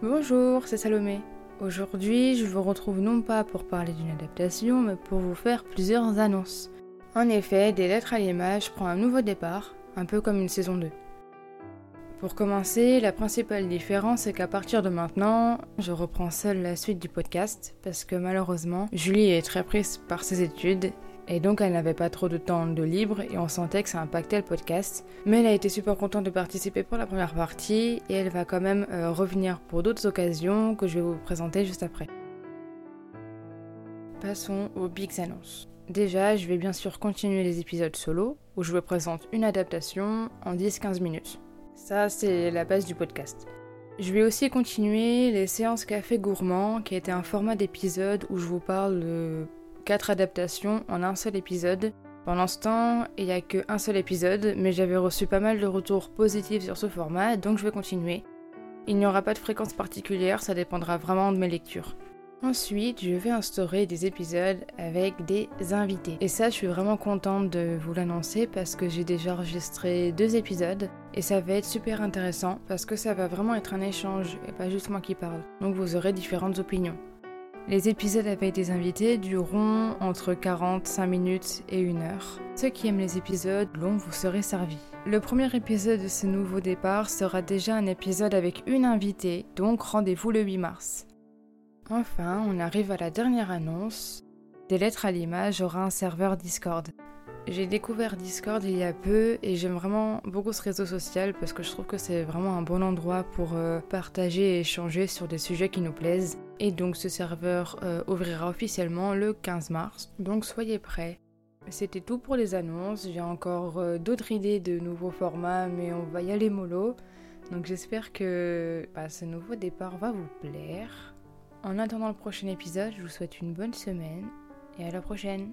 Bonjour, c'est Salomé. Aujourd'hui, je vous retrouve non pas pour parler d'une adaptation, mais pour vous faire plusieurs annonces. En effet, Des lettres à l'image prend un nouveau départ, un peu comme une saison 2. Pour commencer, la principale différence est qu'à partir de maintenant, je reprends seule la suite du podcast parce que malheureusement, Julie est très prise par ses études et donc elle n'avait pas trop de temps de libre et on sentait que ça impactait le podcast. Mais elle a été super contente de participer pour la première partie et elle va quand même euh, revenir pour d'autres occasions que je vais vous présenter juste après. Passons aux big annonces. Déjà, je vais bien sûr continuer les épisodes solo où je vous présente une adaptation en 10-15 minutes. Ça, c'est la base du podcast. Je vais aussi continuer les séances café gourmand, qui était un format d'épisode où je vous parle de quatre adaptations en un seul épisode. Pendant ce temps, il n'y a qu'un seul épisode, mais j'avais reçu pas mal de retours positifs sur ce format, donc je vais continuer. Il n'y aura pas de fréquence particulière, ça dépendra vraiment de mes lectures. Ensuite, je vais instaurer des épisodes avec des invités. Et ça, je suis vraiment contente de vous l'annoncer parce que j'ai déjà enregistré deux épisodes et ça va être super intéressant parce que ça va vraiment être un échange et pas juste moi qui parle. Donc vous aurez différentes opinions. Les épisodes avec des invités dureront entre 45 minutes et 1 heure. Ceux qui aiment les épisodes longs, vous serez servis. Le premier épisode de ce nouveau départ sera déjà un épisode avec une invitée, donc rendez-vous le 8 mars. Enfin, on arrive à la dernière annonce. Des lettres à l'image aura un serveur Discord. J'ai découvert Discord il y a peu et j'aime vraiment beaucoup ce réseau social parce que je trouve que c'est vraiment un bon endroit pour euh, partager et échanger sur des sujets qui nous plaisent. Et donc ce serveur euh, ouvrira officiellement le 15 mars, donc soyez prêts. C'était tout pour les annonces, j'ai encore euh, d'autres idées de nouveaux formats mais on va y aller mollo. Donc j'espère que bah, ce nouveau départ va vous plaire. En attendant le prochain épisode, je vous souhaite une bonne semaine et à la prochaine.